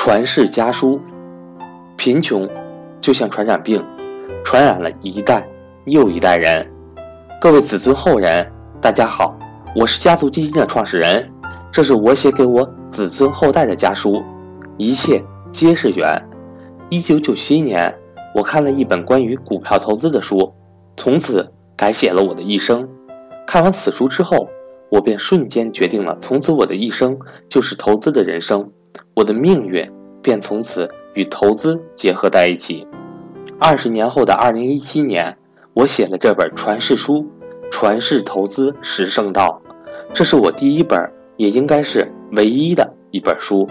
传世家书，贫穷就像传染病，传染了一代又一代人。各位子孙后人，大家好，我是家族基金的创始人，这是我写给我子孙后代的家书，一切皆是缘。一九九七年，我看了一本关于股票投资的书，从此改写了我的一生。看完此书之后，我便瞬间决定了，从此我的一生就是投资的人生，我的命运便从此与投资结合在一起。二十年后的二零一七年。我写了这本传世书，《传世投资十圣道》，这是我第一本，也应该是唯一的一本书，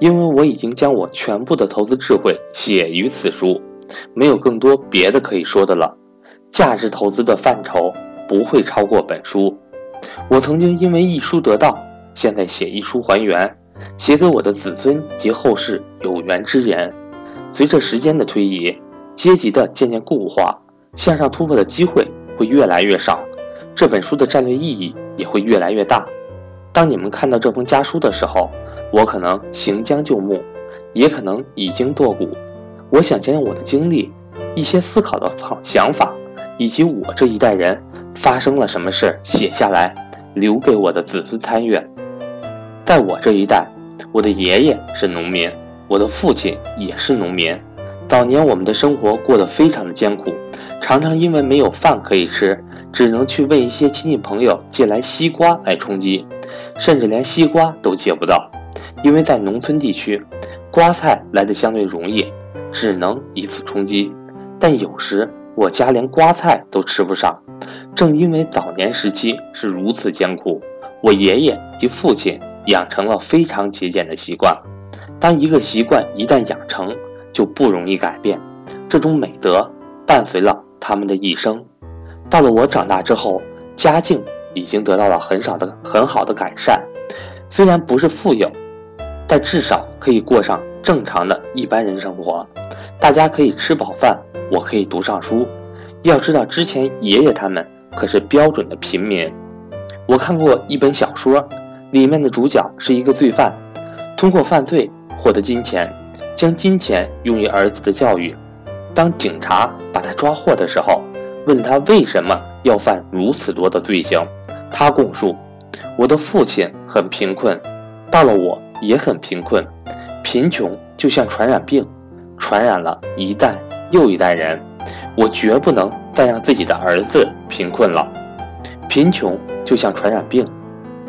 因为我已经将我全部的投资智慧写于此书，没有更多别的可以说的了。价值投资的范畴不会超过本书。我曾经因为一书得道，现在写一书还原，写给我的子孙及后世有缘之人。随着时间的推移，阶级的渐渐固化。向上突破的机会会越来越少，这本书的战略意义也会越来越大。当你们看到这封家书的时候，我可能行将就木，也可能已经堕谷。我想将我的经历、一些思考的方想法，以及我这一代人发生了什么事写下来，留给我的子孙参阅。在我这一代，我的爷爷是农民，我的父亲也是农民。早年我们的生活过得非常的艰苦。常常因为没有饭可以吃，只能去问一些亲戚朋友借来西瓜来充饥，甚至连西瓜都借不到，因为在农村地区，瓜菜来的相对容易，只能以此充饥。但有时我家连瓜菜都吃不上。正因为早年时期是如此艰苦，我爷爷及父亲养成了非常节俭的习惯。当一个习惯一旦养成，就不容易改变。这种美德伴随了。他们的一生，到了我长大之后，家境已经得到了很少的很好的改善。虽然不是富有，但至少可以过上正常的一般人生活。大家可以吃饱饭，我可以读上书。要知道，之前爷爷他们可是标准的平民。我看过一本小说，里面的主角是一个罪犯，通过犯罪获得金钱，将金钱用于儿子的教育。当警察把他抓获的时候，问他为什么要犯如此多的罪行，他供述：“我的父亲很贫困，到了我也很贫困，贫穷就像传染病，传染了一代又一代人，我绝不能再让自己的儿子贫困了。贫穷就像传染病，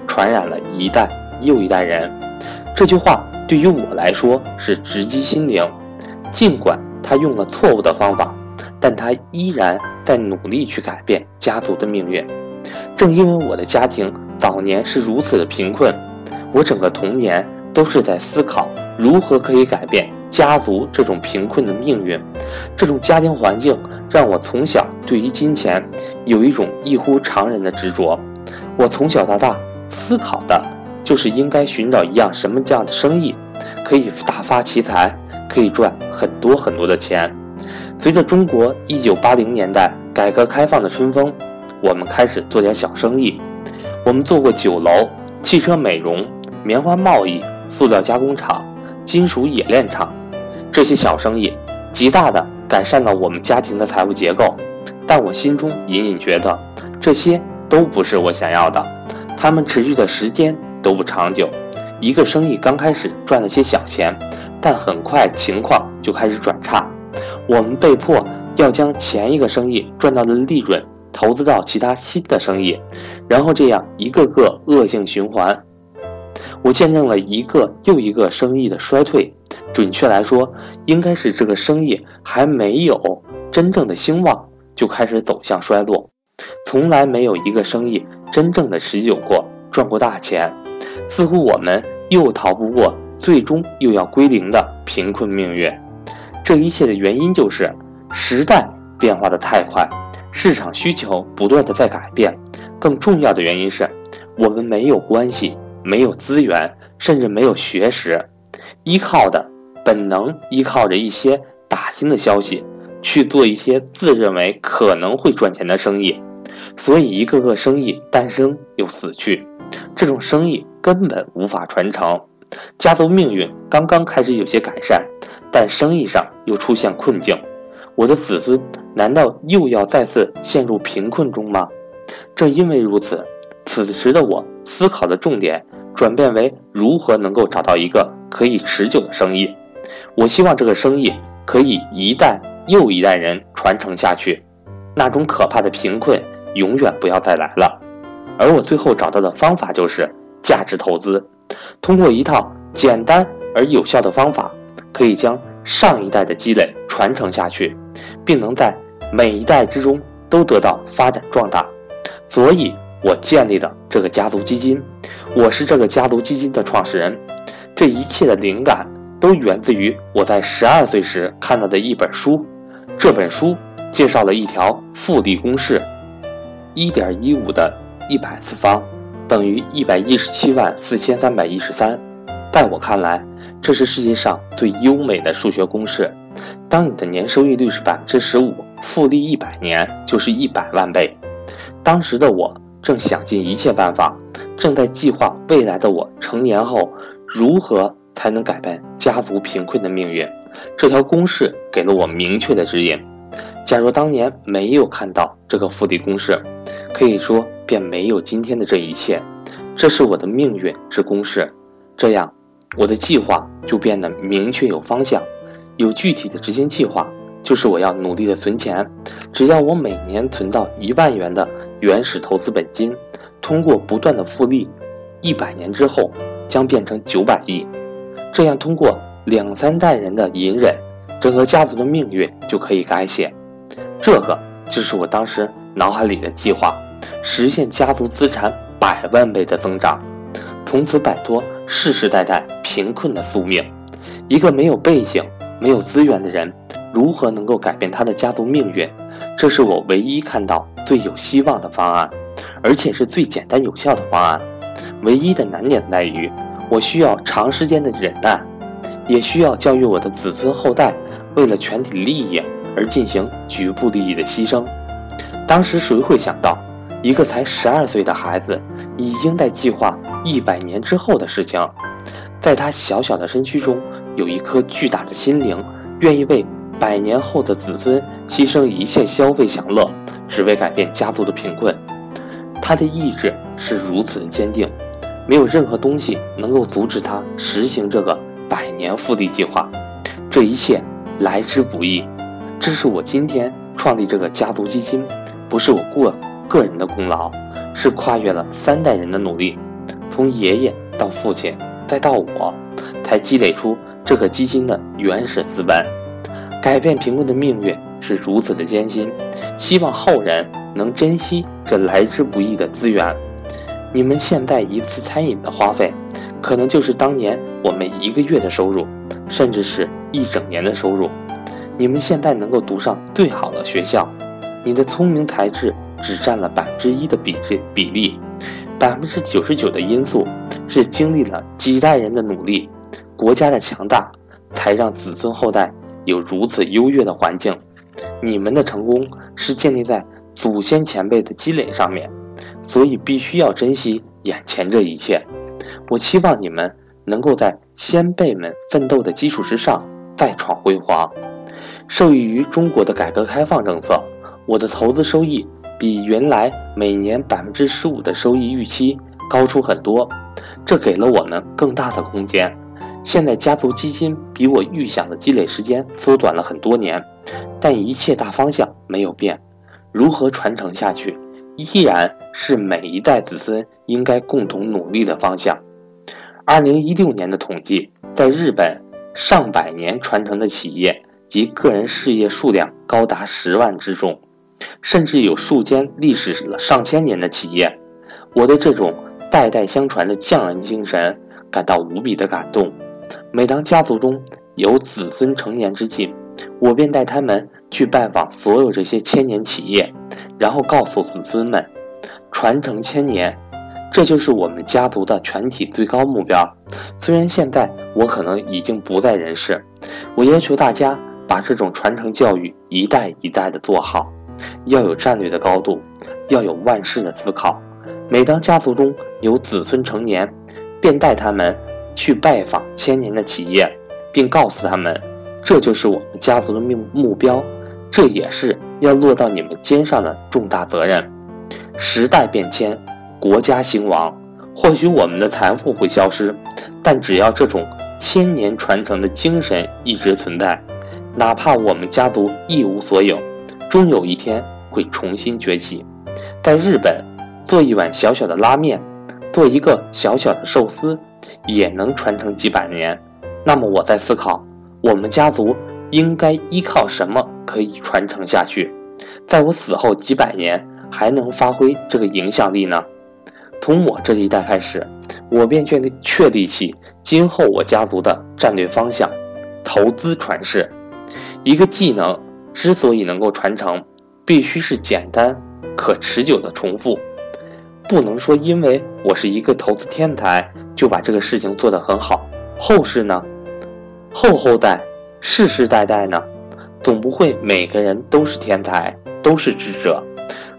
传染了一代又一代人。”这句话对于我来说是直击心灵，尽管。他用了错误的方法，但他依然在努力去改变家族的命运。正因为我的家庭早年是如此的贫困，我整个童年都是在思考如何可以改变家族这种贫困的命运。这种家庭环境让我从小对于金钱有一种异乎常人的执着。我从小到大思考的就是应该寻找一样什么样的生意，可以大发其财。可以赚很多很多的钱。随着中国一九八零年代改革开放的春风，我们开始做点小生意。我们做过酒楼、汽车美容、棉花贸易、塑料加工厂、金属冶炼厂，这些小生意极大的改善了我们家庭的财务结构。但我心中隐隐觉得，这些都不是我想要的。他们持续的时间都不长久。一个生意刚开始赚了些小钱。但很快情况就开始转差，我们被迫要将前一个生意赚到的利润投资到其他新的生意，然后这样一个个恶性循环。我见证了一个又一个生意的衰退，准确来说，应该是这个生意还没有真正的兴旺就开始走向衰落。从来没有一个生意真正的持久过，赚过大钱，似乎我们又逃不过。最终又要归零的贫困命运，这一切的原因就是时代变化的太快，市场需求不断的在改变。更重要的原因是，我们没有关系，没有资源，甚至没有学识，依靠的本能依靠着一些打听的消息去做一些自认为可能会赚钱的生意，所以一个个生意诞生又死去，这种生意根本无法传承。家族命运刚刚开始有些改善，但生意上又出现困境。我的子孙难道又要再次陷入贫困中吗？正因为如此，此时的我思考的重点转变为如何能够找到一个可以持久的生意。我希望这个生意可以一代又一代人传承下去，那种可怕的贫困永远不要再来了。而我最后找到的方法就是价值投资，通过一套简单而有效的方法，可以将上一代的积累传承下去。并能在每一代之中都得到发展壮大，所以我建立了这个家族基金。我是这个家族基金的创始人。这一切的灵感都源自于我在十二岁时看到的一本书。这本书介绍了一条复利公式：一点一五的一百次方等于一百一十七万四千三百一十三。在我看来，这是世界上最优美的数学公式。当你的年收益率是百分之十五，复利一百年就是一百万倍。当时的我正想尽一切办法，正在计划未来的我成年后如何才能改变家族贫困的命运。这条公式给了我明确的指引。假如当年没有看到这个复利公式，可以说便没有今天的这一切。这是我的命运之公式，这样我的计划就变得明确有方向。有具体的执行计划，就是我要努力的存钱。只要我每年存到一万元的原始投资本金，通过不断的复利，一百年之后将变成九百亿。这样通过两三代人的隐忍，整个家族的命运就可以改写。这个就是我当时脑海里的计划，实现家族资产百万倍的增长，从此摆脱世世代代贫困的宿命。一个没有背景。没有资源的人如何能够改变他的家族命运？这是我唯一看到最有希望的方案，而且是最简单有效的方案。唯一的难点在于，我需要长时间的忍耐，也需要教育我的子孙后代，为了全体利益而进行局部利益的牺牲。当时谁会想到，一个才十二岁的孩子已经在计划一百年之后的事情，在他小小的身躯中。有一颗巨大的心灵，愿意为百年后的子孙牺牲一切消费享乐，只为改变家族的贫困。他的意志是如此的坚定，没有任何东西能够阻止他实行这个百年复利计划。这一切来之不易，这是我今天创立这个家族基金，不是我过个人的功劳，是跨越了三代人的努力，从爷爷到父亲，再到我，才积累出。这个基金的原始资本，改变贫困的命运是如此的艰辛，希望后人能珍惜这来之不易的资源。你们现在一次餐饮的花费，可能就是当年我们一个月的收入，甚至是一整年的收入。你们现在能够读上最好的学校，你的聪明才智只占了百分之一的比例，比例，百分之九十九的因素是经历了几代人的努力。国家的强大，才让子孙后代有如此优越的环境。你们的成功是建立在祖先前辈的积累上面，所以必须要珍惜眼前这一切。我期望你们能够在先辈们奋斗的基础之上再创辉煌。受益于中国的改革开放政策，我的投资收益比原来每年百分之十五的收益预期高出很多，这给了我们更大的空间。现在家族基金比我预想的积累时间缩短了很多年，但一切大方向没有变。如何传承下去，依然是每一代子孙应该共同努力的方向。二零一六年的统计，在日本，上百年传承的企业及个人事业数量高达十万之众，甚至有数间历史上千年的企业。我对这种代代相传的匠人精神感到无比的感动。每当家族中有子孙成年之际，我便带他们去拜访所有这些千年企业，然后告诉子孙们：传承千年，这就是我们家族的全体最高目标。虽然现在我可能已经不在人世，我要求大家把这种传承教育一代一代的做好，要有战略的高度，要有万事的思考。每当家族中有子孙成年，便带他们。去拜访千年的企业，并告诉他们，这就是我们家族的目目标，这也是要落到你们肩上的重大责任。时代变迁，国家兴亡，或许我们的财富会消失，但只要这种千年传承的精神一直存在，哪怕我们家族一无所有，终有一天会重新崛起。在日本，做一碗小小的拉面，做一个小小的寿司，也能传承几百年。那么我在思考，我们家族应该依靠什么可以传承下去，在我死后几百年还能发挥这个影响力呢？从我这一代开始，我便确立确立起今后我家族的战略方向：投资传世。一个技能之所以能够传承，必须是简单。可持久的重复，不能说因为我是一个投资天才就把这个事情做得很好。后世呢？后后代、世世代代呢？总不会每个人都是天才，都是智者。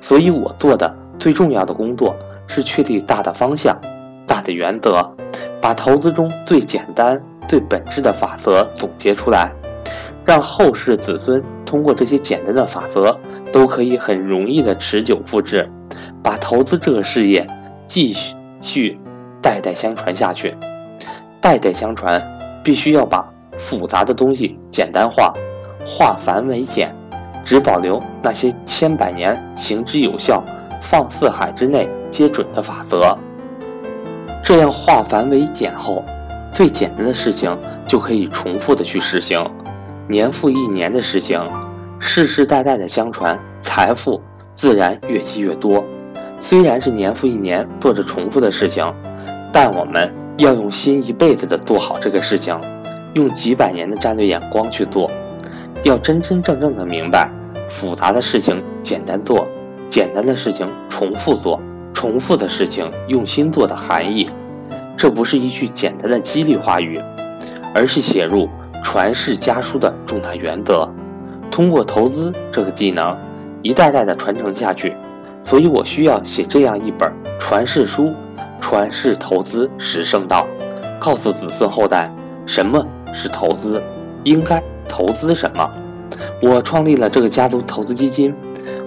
所以我做的最重要的工作是确立大的方向、大的原则，把投资中最简单、最本质的法则总结出来，让后世子孙通过这些简单的法则。都可以很容易的持久复制，把投资这个事业继续代代相传下去。代代相传，必须要把复杂的东西简单化，化繁为简，只保留那些千百年行之有效、放四海之内皆准的法则。这样化繁为简后，最简单的事情就可以重复的去实行，年复一年的事情。世世代代的相传，财富自然越积越多。虽然是年复一年做着重复的事情，但我们要用心一辈子的做好这个事情，用几百年的战略眼光去做。要真真正正的明白，复杂的事情简单做，简单的事情重复做，重复的事情用心做的含义。这不是一句简单的激励话语，而是写入传世家书的重大原则。通过投资这个技能，一代代的传承下去，所以我需要写这样一本传世书，传世投资十圣道，告诉子孙后代什么是投资，应该投资什么。我创立了这个家族投资基金，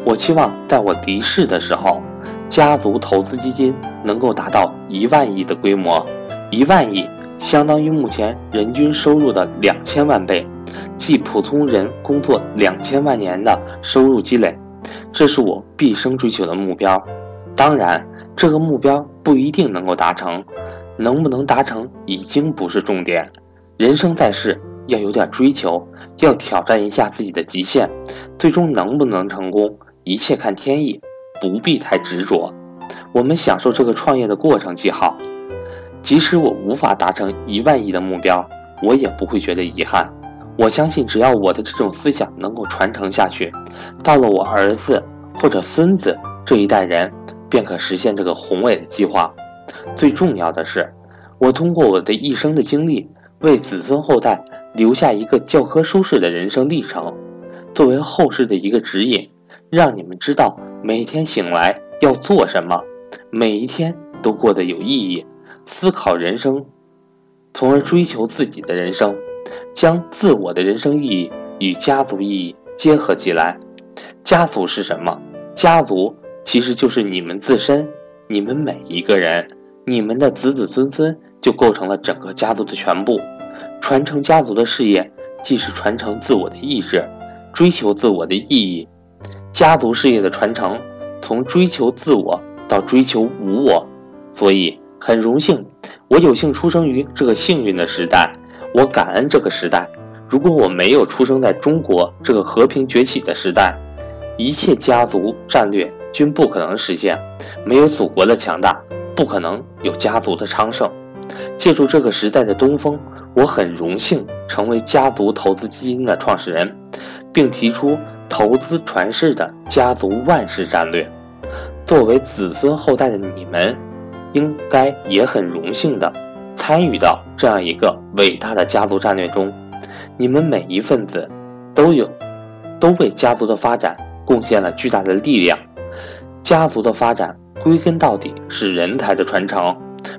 我期望在我离世的时候，家族投资基金能够达到一万亿的规模，一万亿相当于目前人均收入的两千万倍。即普通人工作两千万年的收入积累，这是我毕生追求的目标。当然，这个目标不一定能够达成，能不能达成已经不是重点。人生在世，要有点追求，要挑战一下自己的极限。最终能不能成功，一切看天意，不必太执着。我们享受这个创业的过程即好。即使我无法达成一万亿的目标，我也不会觉得遗憾。我相信，只要我的这种思想能够传承下去，到了我儿子或者孙子这一代人，便可实现这个宏伟的计划。最重要的是，我通过我的一生的经历，为子孙后代留下一个教科书式的人生历程，作为后世的一个指引，让你们知道每天醒来要做什么，每一天都过得有意义，思考人生，从而追求自己的人生。将自我的人生意义与家族意义结合起来。家族是什么？家族其实就是你们自身，你们每一个人，你们的子子孙孙就构成了整个家族的全部。传承家族的事业，既是传承自我的意志，追求自我的意义。家族事业的传承，从追求自我到追求无我。所以很荣幸，我有幸出生于这个幸运的时代。我感恩这个时代。如果我没有出生在中国这个和平崛起的时代，一切家族战略均不可能实现。没有祖国的强大，不可能有家族的昌盛。借助这个时代的东风，我很荣幸成为家族投资基金的创始人，并提出投资传世的家族万世战略。作为子孙后代的你们，应该也很荣幸的。参与到这样一个伟大的家族战略中，你们每一份子都有，都为家族的发展贡献了巨大的力量。家族的发展归根到底是人才的传承，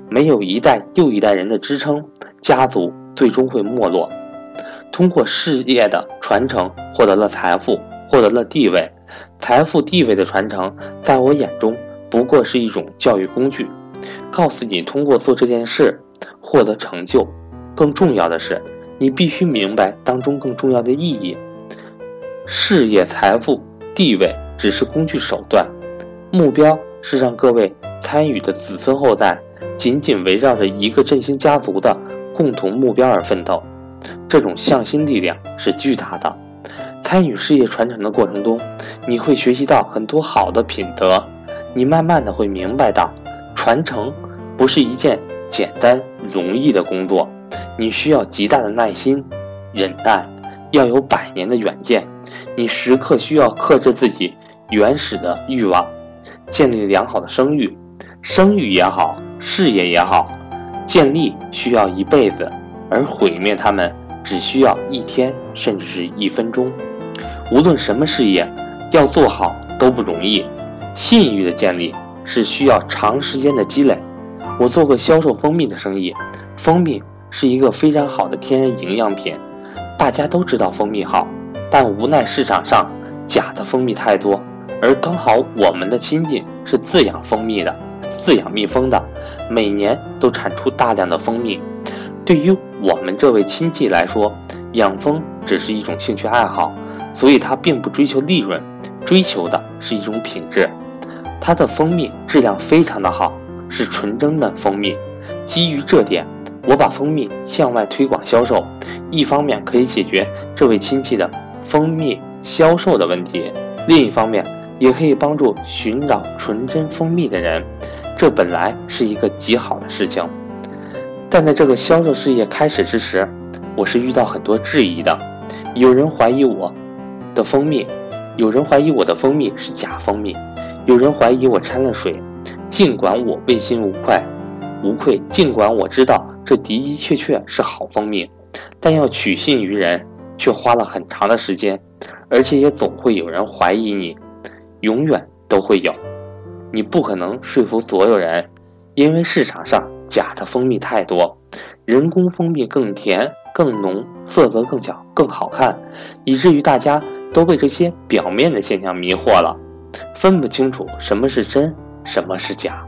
没有一代又一代人的支撑，家族最终会没落。通过事业的传承获得了财富，获得了地位。财富地位的传承，在我眼中不过是一种教育工具，告诉你通过做这件事获得成就。更重要的是，你必须明白当中更重要的意义。事业、财富、地位只是工具手段，目标是让各位参与的子孙后代紧紧围绕着一个振兴家族的共同目标而奋斗。这种向心力量是巨大的。参与事业传承的过程中，你会学习到很多好的品德。你慢慢的会明白到，传承不是一件简单容易的工作。你需要极大的耐心、忍耐，要有百年的远见。你时刻需要克制自己原始的欲望，建立良好的声誉。声誉也好，事业也好，建立需要一辈子，而毁灭他们。只需要一天，甚至是一分钟。无论什么事业，要做好都不容易。信誉的建立是需要长时间的积累。我做过销售蜂蜜的生意，蜂蜜是一个非常好的天然营养品，大家都知道蜂蜜好，但无奈市场上假的蜂蜜太多。而刚好我们的亲戚是自养蜂蜜的，自养蜜蜂的，每年都产出大量的蜂蜜。对于我们这位亲戚来说，养蜂只是一种兴趣爱好，所以他并不追求利润，追求的是一种品质。它的蜂蜜质量非常的好，是纯真的蜂蜜。基于这点，我把蜂蜜向外推广销售，一方面可以解决这位亲戚的蜂蜜销售的问题，另一方面也可以帮助寻找纯真蜂蜜的人，这本来是一个极好的事情。但在这个销售事业开始之时，我是遇到很多质疑的。有人怀疑我的蜂蜜，有人怀疑我的蜂蜜是假蜂蜜，有人怀疑我掺了水。尽管我问心无愧，无愧，尽管我知道这的的确确是好蜂蜜，但要取信于人，却花了很长的时间，而且也总会有人怀疑你，永远都会有。你不可能说服所有人，因为市场上。假的蜂蜜太多，人工蜂蜜更甜、更浓，色泽更小、更好看，以至于大家都被这些表面的现象迷惑了，分不清楚什么是真，什么是假。